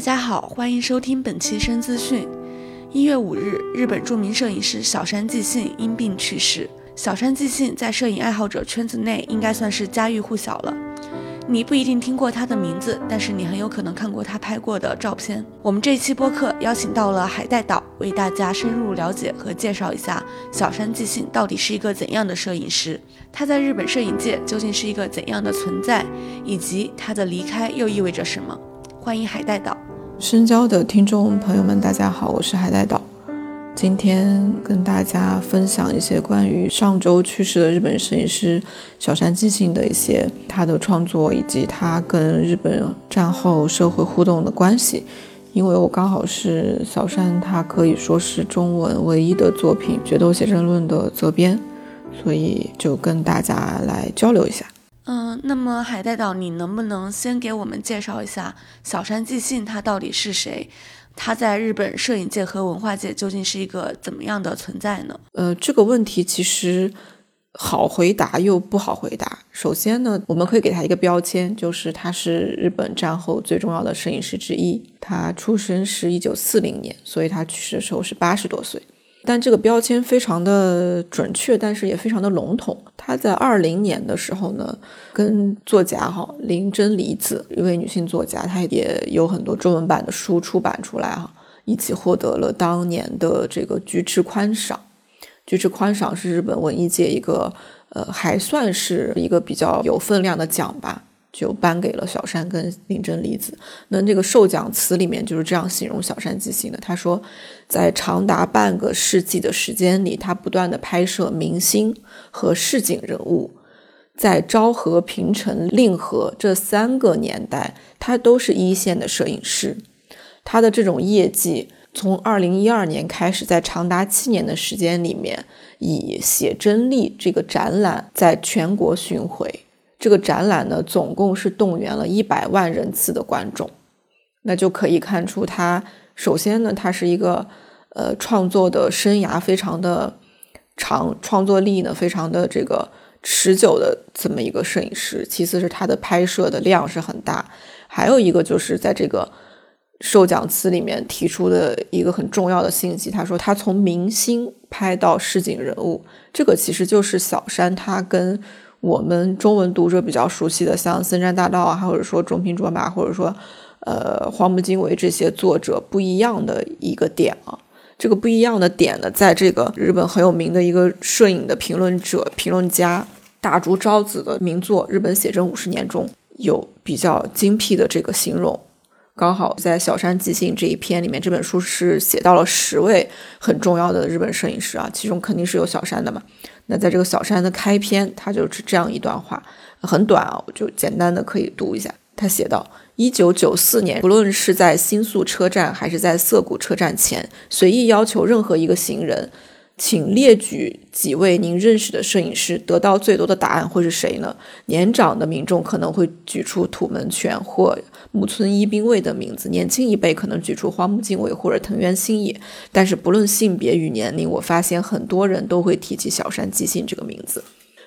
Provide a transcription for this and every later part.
大家好，欢迎收听本期深资讯。一月五日，日本著名摄影师小山纪信因病去世。小山纪信在摄影爱好者圈子内应该算是家喻户晓了。你不一定听过他的名字，但是你很有可能看过他拍过的照片。我们这期播客邀请到了海带岛，为大家深入了解和介绍一下小山纪信到底是一个怎样的摄影师，他在日本摄影界究竟是一个怎样的存在，以及他的离开又意味着什么。欢迎海带岛，深交的听众朋友们，大家好，我是海带岛。今天跟大家分享一些关于上周去世的日本摄影师小山纪信的一些他的创作，以及他跟日本战后社会互动的关系。因为我刚好是小山，他可以说是中文唯一的作品《决斗写真论》的责编，所以就跟大家来交流一下。嗯，那么海带岛，你能不能先给我们介绍一下小山纪信他到底是谁？他在日本摄影界和文化界究竟是一个怎么样的存在呢？呃，这个问题其实好回答又不好回答。首先呢，我们可以给他一个标签，就是他是日本战后最重要的摄影师之一。他出生是一九四零年，所以他去世的时候是八十多岁。但这个标签非常的准确，但是也非常的笼统。他在二零年的时候呢，跟作家哈林真理子一位女性作家，她也有很多中文版的书出版出来哈，一起获得了当年的这个菊池宽赏。菊池宽赏是日本文艺界一个呃还算是一个比较有分量的奖吧。就颁给了小山跟林真理子。那这个授奖词里面就是这样形容小山纪信的。他说，在长达半个世纪的时间里，他不断的拍摄明星和市井人物，在昭和、平成、令和这三个年代，他都是一线的摄影师。他的这种业绩，从二零一二年开始，在长达七年的时间里面，以写真力这个展览在全国巡回。这个展览呢，总共是动员了一百万人次的观众，那就可以看出他首先呢，他是一个呃创作的生涯非常的长，创作力呢非常的这个持久的这么一个摄影师。其次是他的拍摄的量是很大，还有一个就是在这个授奖词里面提出的一个很重要的信息，他说他从明星拍到市井人物，这个其实就是小山他跟。我们中文读者比较熟悉的，像森山大道啊，或者说中平卓玛，或者说，呃，荒木经惟这些作者不一样的一个点啊。这个不一样的点呢，在这个日本很有名的一个摄影的评论者、评论家大竹昭子的名作《日本写真五十年》中有比较精辟的这个形容。刚好在小山纪信这一篇里面，这本书是写到了十位很重要的日本摄影师啊，其中肯定是有小山的嘛。那在这个小山的开篇，他就是这样一段话，很短啊，我就简单的可以读一下。他写道：一九九四年，不论是在新宿车站还是在涩谷车站前，随意要求任何一个行人。请列举几位您认识的摄影师，得到最多的答案会是谁呢？年长的民众可能会举出土门泉或木村一兵卫的名字，年轻一辈可能举出荒木经惟或者藤原新野。但是不论性别与年龄，我发现很多人都会提起小山纪信这个名字。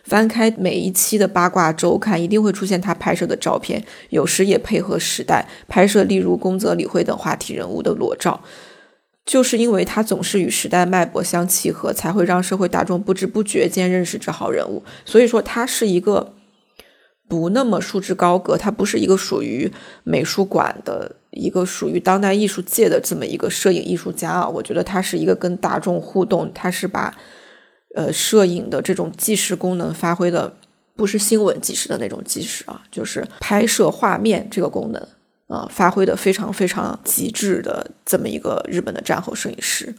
翻开每一期的八卦周刊，一定会出现他拍摄的照片，有时也配合时代拍摄，例如宫泽理惠等话题人物的裸照。就是因为他总是与时代脉搏相契合，才会让社会大众不知不觉间认识这号人物。所以说，他是一个不那么束之高阁，他不是一个属于美术馆的一个属于当代艺术界的这么一个摄影艺术家啊。我觉得他是一个跟大众互动，他是把呃摄影的这种纪实功能发挥的，不是新闻纪实的那种纪实啊，就是拍摄画面这个功能。呃，发挥的非常非常极致的这么一个日本的战后摄影师，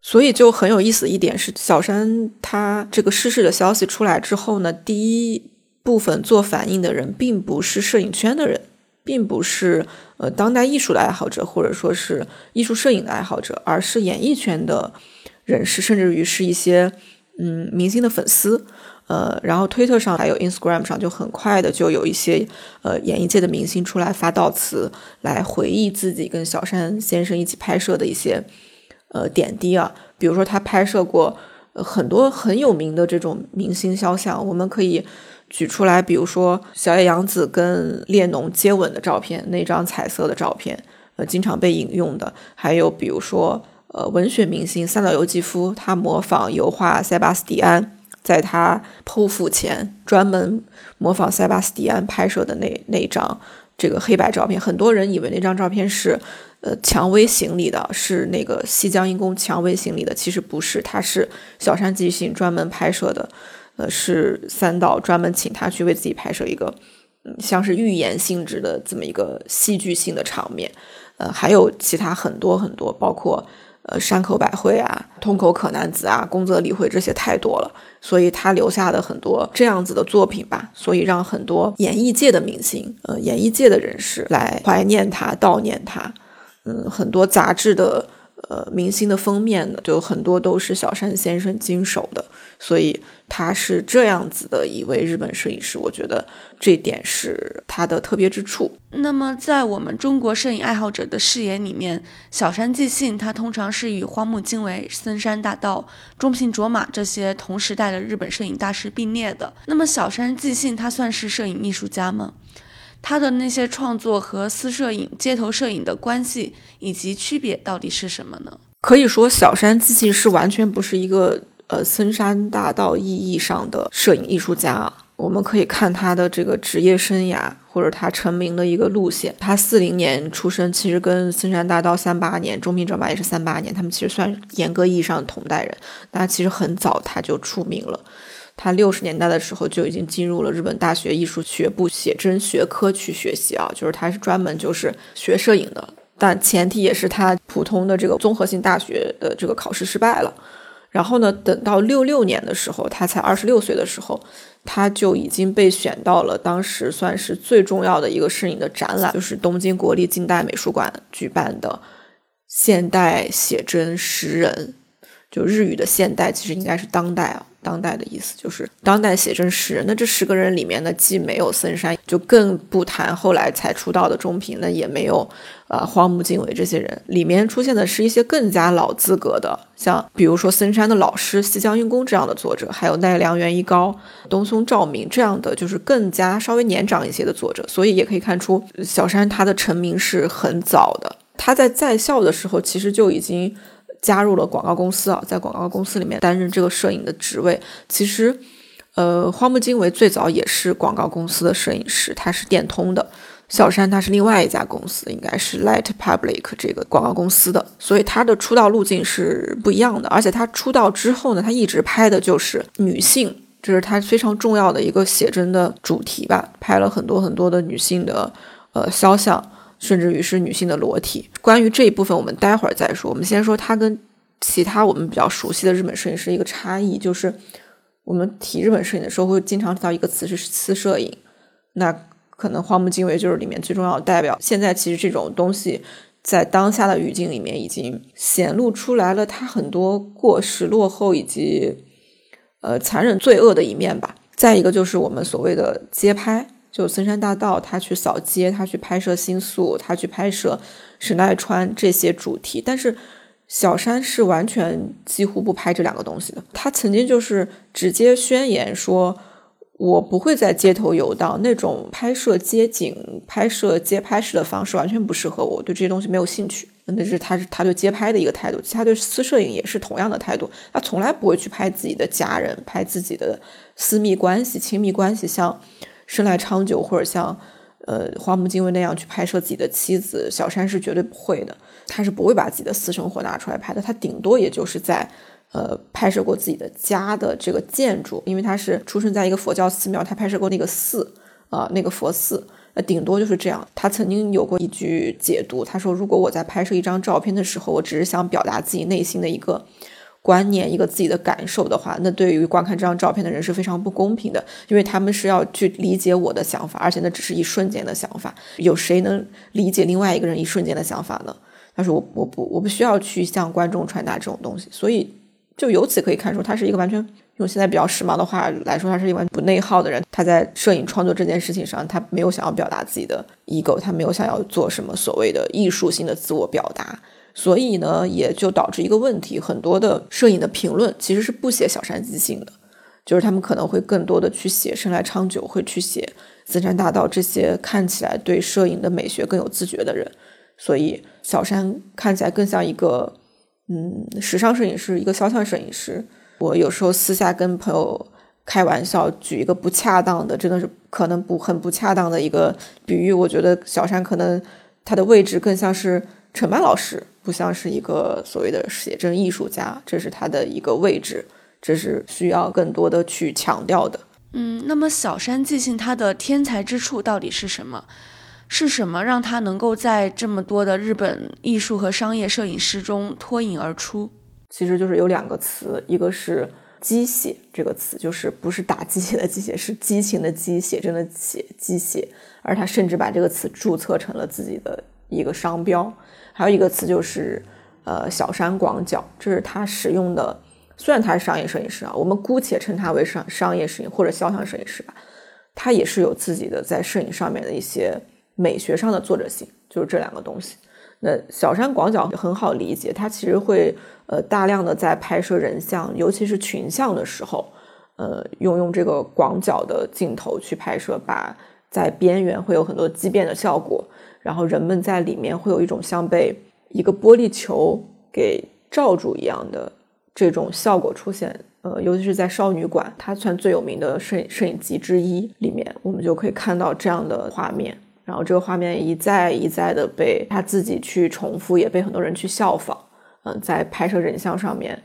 所以就很有意思一点是，小山他这个逝世的消息出来之后呢，第一部分做反应的人并不是摄影圈的人，并不是呃当代艺术的爱好者，或者说是艺术摄影的爱好者，而是演艺圈的人士，甚至于是一些嗯明星的粉丝。呃，然后推特上还有 Instagram 上就很快的就有一些呃演艺界的明星出来发悼词，来回忆自己跟小山先生一起拍摄的一些呃点滴啊。比如说他拍摄过很多很有名的这种明星肖像，我们可以举出来，比如说小野洋子跟列侬接吻的照片，那张彩色的照片。呃经常被引用的，还有比如说呃文学明星三岛由纪夫，他模仿油画塞巴斯蒂安，在他剖腹前专门模仿塞巴斯蒂安拍摄的那那张这个黑白照片，很多人以为那张照片是。呃，蔷薇行里的是那个西江阴公蔷薇行里的，其实不是，他是小山纪信专门拍摄的，呃，是三岛专门请他去为自己拍摄一个，嗯，像是寓言性质的这么一个戏剧性的场面，呃，还有其他很多很多，包括呃山口百惠啊、通口可男子啊、宫泽理惠这些太多了，所以他留下的很多这样子的作品吧，所以让很多演艺界的明星，呃，演艺界的人士来怀念他、悼念他。嗯，很多杂志的呃明星的封面呢，就很多都是小山先生经手的，所以他是这样子的一位日本摄影师，我觉得这点是他的特别之处。那么，在我们中国摄影爱好者的视野里面，小山纪信他通常是与荒木经惟、森山大道、中平卓马这些同时代的日本摄影大师并列的。那么，小山纪信他算是摄影艺术家吗？他的那些创作和私摄影、街头摄影的关系以及区别到底是什么呢？可以说，小山机器是完全不是一个呃森山大道意义上的摄影艺术家。我们可以看他的这个职业生涯或者他成名的一个路线。他四零年出生，其实跟森山大道三八年、中平正马也是三八年，他们其实算严格意义上的同代人。那其实很早他就出名了。他六十年代的时候就已经进入了日本大学艺术学部写真学科去学习啊，就是他是专门就是学摄影的，但前提也是他普通的这个综合性大学的这个考试失败了。然后呢，等到六六年的时候，他才二十六岁的时候，他就已经被选到了当时算是最重要的一个摄影的展览，就是东京国立近代美术馆举办的现代写真十人，就日语的现代其实应该是当代啊。当代的意思就是当代写真十人，那这十个人里面呢，既没有森山，就更不谈后来才出道的中平，那也没有呃荒木经惟这些人，里面出现的是一些更加老资格的，像比如说森山的老师西江运公这样的作者，还有奈良原一高、东松照明这样的，就是更加稍微年长一些的作者，所以也可以看出小山他的成名是很早的，他在在校的时候其实就已经。加入了广告公司啊，在广告公司里面担任这个摄影的职位。其实，呃，荒木经惟最早也是广告公司的摄影师，他是电通的。小山他是另外一家公司，应该是 Light Public 这个广告公司的，所以他的出道路径是不一样的。而且他出道之后呢，他一直拍的就是女性，这是他非常重要的一个写真的主题吧，拍了很多很多的女性的呃肖像。甚至于是女性的裸体。关于这一部分，我们待会儿再说。我们先说它跟其他我们比较熟悉的日本摄影师一个差异，就是我们提日本摄影的时候会经常提到一个词是私摄影。那可能荒木经惟就是里面最重要的代表。现在其实这种东西在当下的语境里面已经显露出来了，它很多过时、落后以及呃残忍、罪恶的一面吧。再一个就是我们所谓的街拍。就森山大道，他去扫街，他去拍摄新宿，他去拍摄神奈川这些主题。但是小山是完全几乎不拍这两个东西的。他曾经就是直接宣言说：“我不会在街头游荡，那种拍摄街景、拍摄街拍式的方式完全不适合我，对这些东西没有兴趣。”那是他是他对街拍的一个态度。其他对私摄影也是同样的态度。他从来不会去拍自己的家人，拍自己的私密关系、亲密关系，像。生来长久，或者像，呃，花木精卫那样去拍摄自己的妻子，小山是绝对不会的。他是不会把自己的私生活拿出来拍的。他顶多也就是在，呃，拍摄过自己的家的这个建筑，因为他是出生在一个佛教寺庙，他拍摄过那个寺，啊，那个佛寺，那顶多就是这样。他曾经有过一句解读，他说：“如果我在拍摄一张照片的时候，我只是想表达自己内心的一个。”观念一个自己的感受的话，那对于观看这张照片的人是非常不公平的，因为他们是要去理解我的想法，而且那只是一瞬间的想法。有谁能理解另外一个人一瞬间的想法呢？他说我我不我不需要去向观众传达这种东西，所以就由此可以看出，他是一个完全用现在比较时髦的话来说，他是一个完全不内耗的人。他在摄影创作这件事情上，他没有想要表达自己的 ego，他没有想要做什么所谓的艺术性的自我表达。所以呢，也就导致一个问题，很多的摄影的评论其实是不写小山即兴的，就是他们可能会更多的去写生来昌久，会去写森山大道这些看起来对摄影的美学更有自觉的人。所以小山看起来更像一个嗯时尚摄影师，一个肖像摄影师。我有时候私下跟朋友开玩笑，举一个不恰当的，真的是可能不很不恰当的一个比喻。我觉得小山可能他的位置更像是陈曼老师，不像是一个所谓的写真艺术家，这是他的一个位置，这是需要更多的去强调的。嗯，那么小山纪信他的天才之处到底是什么？是什么让他能够在这么多的日本艺术和商业摄影师中脱颖而出？其实就是有两个词，一个是机械这个词，就是不是打鸡血的鸡血，是激情的激，写真的写机械，而他甚至把这个词注册成了自己的一个商标。还有一个词就是呃小山广角，这是他使用的。虽然他是商业摄影师啊，我们姑且称他为商商业摄影或者肖像摄影师吧，他也是有自己的在摄影上面的一些美学上的作者性，就是这两个东西。那小山广角很好理解，他其实会呃大量的在拍摄人像，尤其是群像的时候，呃用用这个广角的镜头去拍摄，把在边缘会有很多畸变的效果，然后人们在里面会有一种像被一个玻璃球给罩住一样的这种效果出现。呃，尤其是在少女馆，它算最有名的摄影摄影集之一里面，我们就可以看到这样的画面。然后这个画面一再一再的被他自己去重复，也被很多人去效仿。嗯，在拍摄人像上面，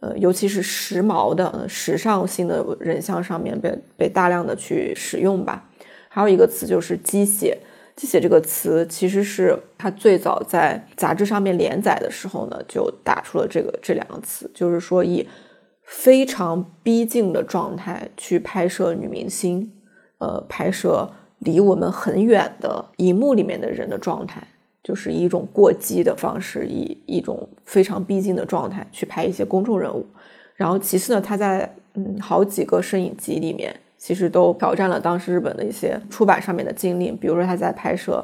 呃，尤其是时髦的、时尚性的人像上面被被大量的去使用吧。还有一个词就是机械，机械这个词其实是他最早在杂志上面连载的时候呢，就打出了这个这两个词，就是说以非常逼近的状态去拍摄女明星，呃，拍摄。离我们很远的荧幕里面的人的状态，就是以一种过激的方式，以一种非常逼近的状态去拍一些公众人物。然后其次呢，他在嗯好几个摄影集里面，其实都挑战了当时日本的一些出版上面的禁令。比如说他在拍摄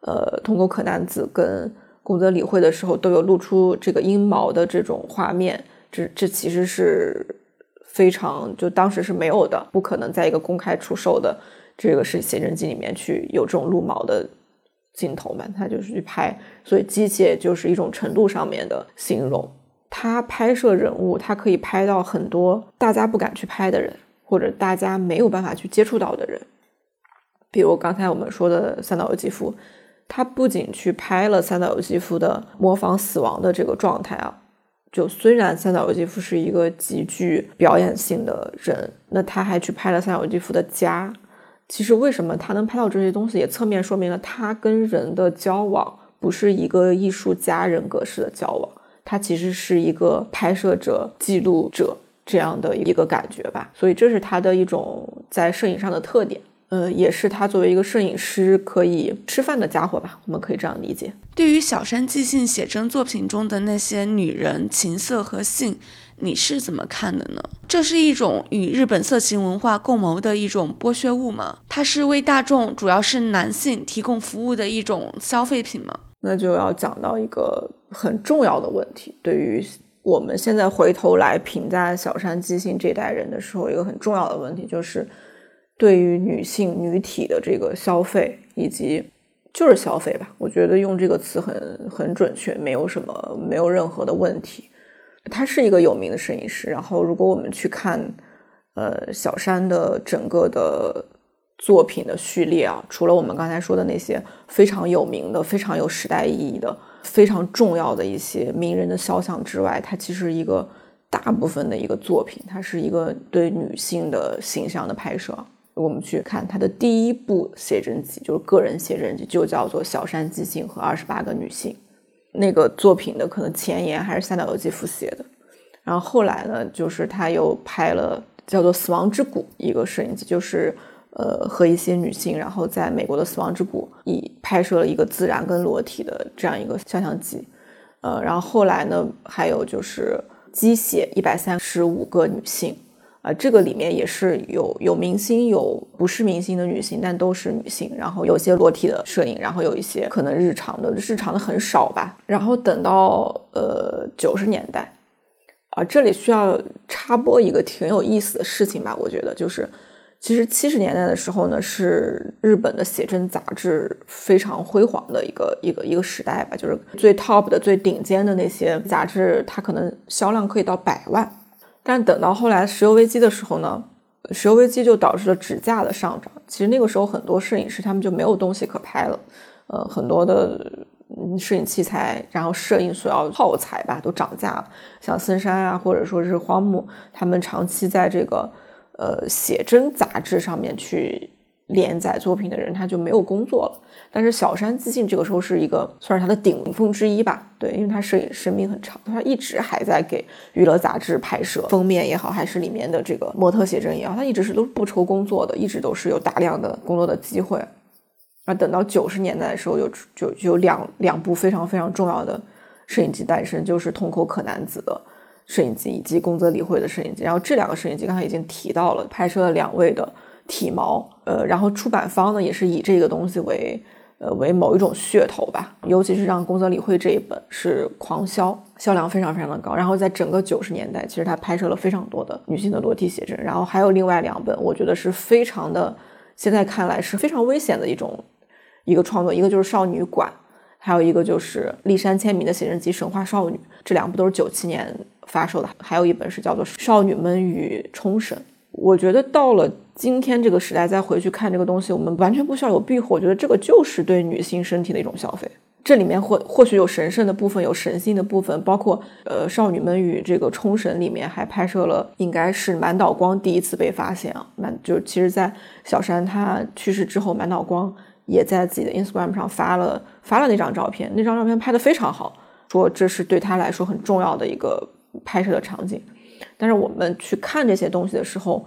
呃通沟可男子跟宫泽理惠的时候，都有露出这个阴毛的这种画面。这这其实是非常就当时是没有的，不可能在一个公开出售的。这个是写真集里面去有这种露毛的镜头嘛？他就是去拍，所以机械就是一种程度上面的形容。他拍摄人物，他可以拍到很多大家不敢去拍的人，或者大家没有办法去接触到的人。比如刚才我们说的三岛由纪夫，他不仅去拍了三岛由纪夫的模仿死亡的这个状态啊，就虽然三岛由纪夫是一个极具表演性的人，那他还去拍了三岛由纪夫的家。其实，为什么他能拍到这些东西，也侧面说明了他跟人的交往不是一个艺术家人格式的交往，他其实是一个拍摄者、记录者这样的一个感觉吧。所以，这是他的一种在摄影上的特点。呃，也是他作为一个摄影师可以吃饭的家伙吧，我们可以这样理解。对于小山纪信写真作品中的那些女人、情色和性。你是怎么看的呢？这是一种与日本色情文化共谋的一种剥削物吗？它是为大众，主要是男性提供服务的一种消费品吗？那就要讲到一个很重要的问题。对于我们现在回头来评价小山基信这代人的时候，一个很重要的问题就是对于女性女体的这个消费，以及就是消费吧。我觉得用这个词很很准确，没有什么，没有任何的问题。他是一个有名的摄影师，然后如果我们去看，呃，小山的整个的作品的序列啊，除了我们刚才说的那些非常有名的、非常有时代意义的、非常重要的一些名人的肖像之外，它其实一个大部分的一个作品，它是一个对女性的形象的拍摄。我们去看他的第一部写真集，就是个人写真集，就叫做《小山即兴和二十八个女性》。那个作品的可能前言还是三岛由纪夫写的，然后后来呢，就是他又拍了叫做《死亡之谷》一个摄影集，就是呃和一些女性，然后在美国的死亡之谷以拍摄了一个自然跟裸体的这样一个肖像集，呃，然后后来呢，还有就是机械一百三十五个女性。啊，这个里面也是有有明星，有不是明星的女性，但都是女性。然后有些裸体的摄影，然后有一些可能日常的，日常的很少吧。然后等到呃九十年代，啊，这里需要插播一个挺有意思的事情吧？我觉得就是其实七十年代的时候呢，是日本的写真杂志非常辉煌的一个一个一个时代吧，就是最 top 的、最顶尖的那些杂志，它可能销量可以到百万。但等到后来石油危机的时候呢，石油危机就导致了纸价的上涨。其实那个时候很多摄影师他们就没有东西可拍了，呃，很多的摄影器材，然后摄影所要耗材吧都涨价了。像森山啊，或者说是荒木，他们长期在这个。呃，写真杂志上面去连载作品的人，他就没有工作了。但是小山自信这个时候是一个算是他的顶峰之一吧，对，因为他摄影生命很长，他一直还在给娱乐杂志拍摄封面也好，还是里面的这个模特写真也好，他一直是都不愁工作的，一直都是有大量的工作的机会。而等到九十年代的时候，有就就有两两部非常非常重要的摄影机诞生，就是通口可男子的。摄影机以及宫泽理惠的摄影机，然后这两个摄影机刚才已经提到了，拍摄了两位的体毛，呃，然后出版方呢也是以这个东西为，呃，为某一种噱头吧，尤其是让宫泽理惠这一本是狂销，销量非常非常的高。然后在整个九十年代，其实他拍摄了非常多的女性的裸体写真，然后还有另外两本，我觉得是非常的，现在看来是非常危险的一种一个创作，一个就是少女馆，还有一个就是立山千明的写真集《神话少女》，这两部都是九七年。发售的还有一本是叫做《少女们与冲绳》。我觉得到了今天这个时代再回去看这个东西，我们完全不需要有避讳。我觉得这个就是对女性身体的一种消费。这里面或或许有神圣的部分，有神性的部分，包括呃，《少女们与这个冲绳》里面还拍摄了，应该是满岛光第一次被发现啊。满就其实，在小山他去世之后，满岛光也在自己的 Instagram 上发了发了那张照片，那张照片拍的非常好，说这是对他来说很重要的一个。拍摄的场景，但是我们去看这些东西的时候，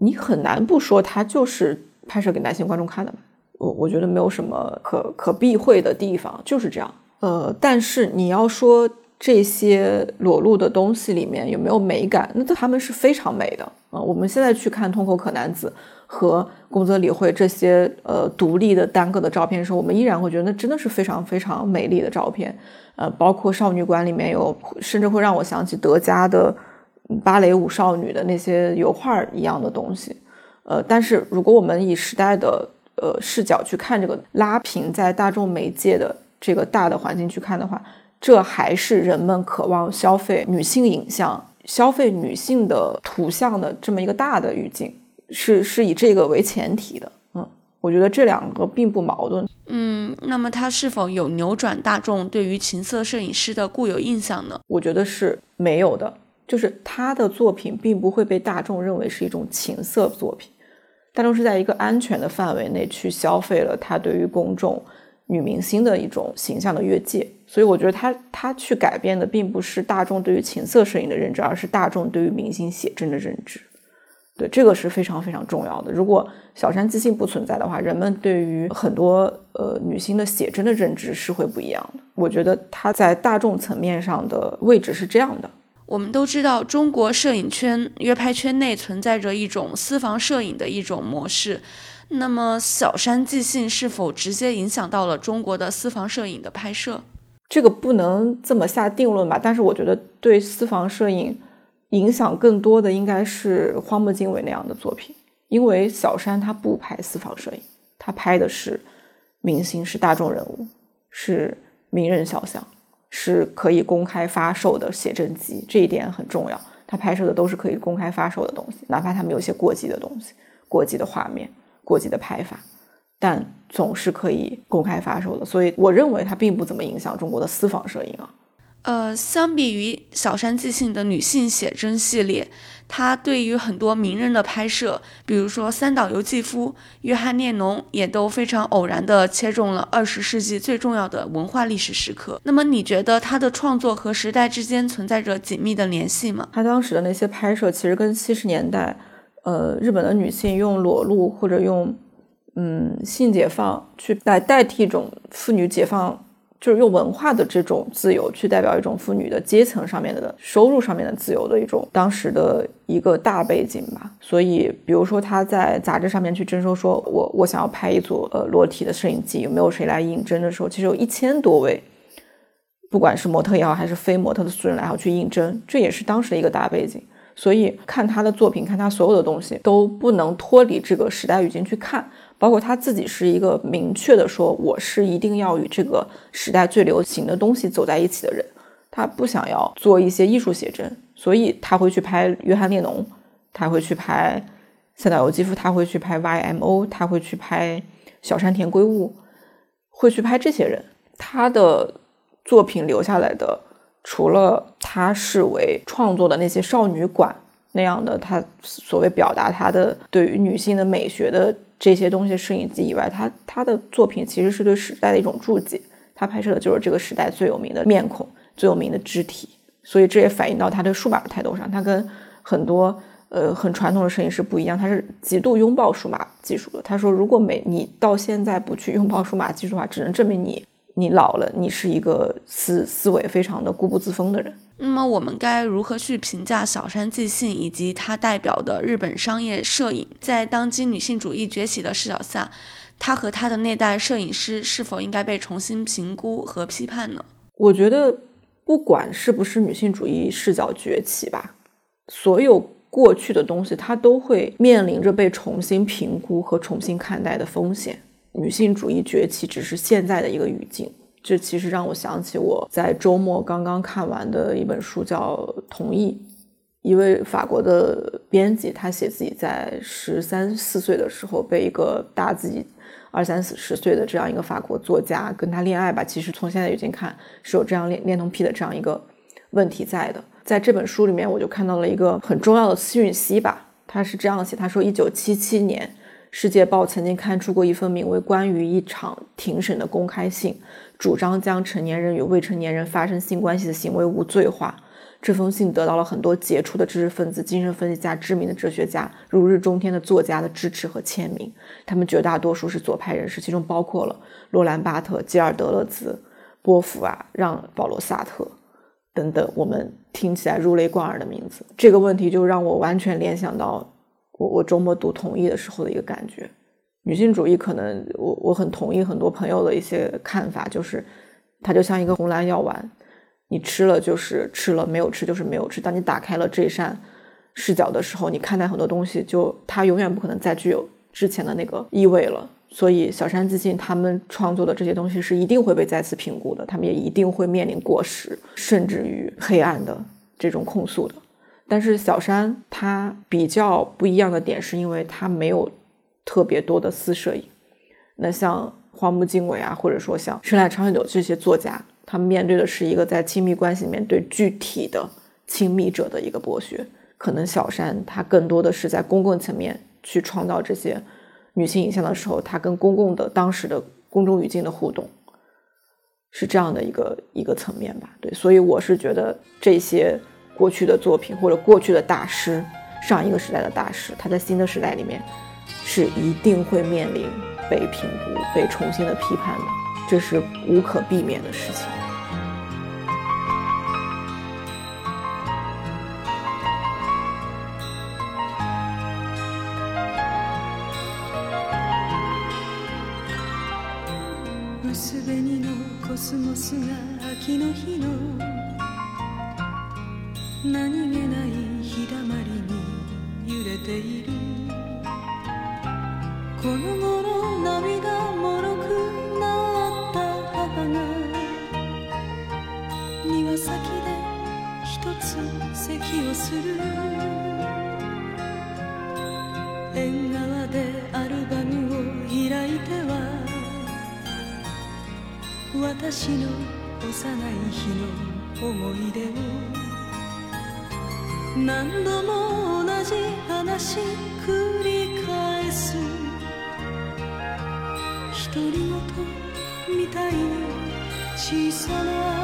你很难不说它就是拍摄给男性观众看的。我我觉得没有什么可可避讳的地方，就是这样。呃，但是你要说这些裸露的东西里面有没有美感，那他们是非常美的啊。我们现在去看通口可男子和宫泽理惠这些呃独立的单个的照片的时候，我们依然会觉得那真的是非常非常美丽的照片。呃，包括少女馆里面有，甚至会让我想起德加的芭蕾舞少女的那些油画一样的东西。呃，但是如果我们以时代的呃视角去看这个拉平在大众媒介的这个大的环境去看的话，这还是人们渴望消费女性影像、消费女性的图像的这么一个大的语境，是是以这个为前提的。嗯我觉得这两个并不矛盾。嗯，那么它是否有扭转大众对于情色摄影师的固有印象呢？我觉得是没有的，就是他的作品并不会被大众认为是一种情色作品，大众是在一个安全的范围内去消费了他对于公众女明星的一种形象的越界。所以我觉得他他去改变的并不是大众对于情色摄影的认知，而是大众对于明星写真的认知。对，这个是非常非常重要的。如果小山自信不存在的话，人们对于很多呃女性的写真的认知是会不一样的。我觉得她在大众层面上的位置是这样的。我们都知道，中国摄影圈、约拍圈内存在着一种私房摄影的一种模式。那么，小山自信是否直接影响到了中国的私房摄影的拍摄？这个不能这么下定论吧。但是，我觉得对私房摄影。影响更多的应该是荒木经惟那样的作品，因为小山他不拍私房摄影，他拍的是明星，是大众人物，是名人肖像，是可以公开发售的写真集，这一点很重要。他拍摄的都是可以公开发售的东西，哪怕他们有些过激的东西、过激的画面、过激的拍法，但总是可以公开发售的。所以，我认为他并不怎么影响中国的私房摄影啊。呃，相比于小山纪信的女性写真系列，他对于很多名人的拍摄，比如说三岛由纪夫、约翰列侬，也都非常偶然地切中了二十世纪最重要的文化历史时刻。那么，你觉得他的创作和时代之间存在着紧密的联系吗？他当时的那些拍摄，其实跟七十年代，呃，日本的女性用裸露或者用嗯性解放去来代替一种妇女解放。就是用文化的这种自由去代表一种妇女的阶层上面的收入上面的自由的一种当时的一个大背景吧。所以，比如说他在杂志上面去征收，说我我想要拍一组呃裸体的摄影机，有没有谁来应征的时候，其实有一千多位，不管是模特也好，还是非模特的素人来好去应征，这也是当时的一个大背景。所以看他的作品，看他所有的东西，都不能脱离这个时代语境去看。包括他自己是一个明确的说，我是一定要与这个时代最流行的东西走在一起的人。他不想要做一些艺术写真，所以他会去拍约翰列侬，他会去拍塞纳尤基夫，他会去拍 YMO，他会去拍小山田圭吾，会去拍这些人。他的作品留下来的，除了他视为创作的那些少女馆那样的，他所谓表达他的对于女性的美学的。这些东西摄影机以外，他他的作品其实是对时代的一种注解。他拍摄的就是这个时代最有名的面孔、最有名的肢体，所以这也反映到他对数码的态度上。他跟很多呃很传统的摄影师不一样，他是极度拥抱数码技术的。他说，如果没你到现在不去拥抱数码技术的话，只能证明你你老了，你是一个思思维非常的固步自封的人。那么我们该如何去评价小山纪信以及他代表的日本商业摄影？在当今女性主义崛起的视角下，他和他的那代摄影师是否应该被重新评估和批判呢？我觉得，不管是不是女性主义视角崛起吧，所有过去的东西，它都会面临着被重新评估和重新看待的风险。女性主义崛起只是现在的一个语境。这其实让我想起我在周末刚刚看完的一本书，叫《同意》。一位法国的编辑，他写自己在十三四岁的时候被一个大自己二三四十岁的这样一个法国作家跟他恋爱吧。其实从现在已经看是有这样恋恋童癖的这样一个问题在的。在这本书里面，我就看到了一个很重要的讯息吧。他是这样写：他说，一九七七年，《世界报》曾经刊出过一份名为《关于一场庭审的公开信》。主张将成年人与未成年人发生性关系的行为无罪化。这封信得到了很多杰出的知识分子、精神分析家、知名的哲学家、如日中天的作家的支持和签名。他们绝大多数是左派人士，其中包括了罗兰·巴特、吉尔·德勒兹、波伏啊、让·保罗·萨特等等，我们听起来如雷贯耳的名字。这个问题就让我完全联想到我我周末读《同意》的时候的一个感觉。女性主义可能，我我很同意很多朋友的一些看法，就是它就像一个红蓝药丸，你吃了就是吃了，没有吃就是没有吃。当你打开了这扇视角的时候，你看待很多东西，就它永远不可能再具有之前的那个意味了。所以小山自信他们创作的这些东西是一定会被再次评估的，他们也一定会面临过时，甚至于黑暗的这种控诉的。但是小山他比较不一样的点，是因为他没有。特别多的私摄影，那像荒木经惟啊，或者说像生濑昌久这些作家，他们面对的是一个在亲密关系里面对具体的亲密者的一个剥削。可能小山他更多的是在公共层面去创造这些女性影像的时候，他跟公共的当时的公众语境的互动，是这样的一个一个层面吧。对，所以我是觉得这些过去的作品或者过去的大师，上一个时代的大师，他在新的时代里面。是一定会面临被评估、被重新的批判的，这是无可避免的事情。何気ない日だまりに揺れている。この頃涙もろくなった母が庭先で一つ咳をする。縁側でアルバムを開いては。私の幼い日の思い出を。何度も同じ話繰り返す。独り言みたいに小さな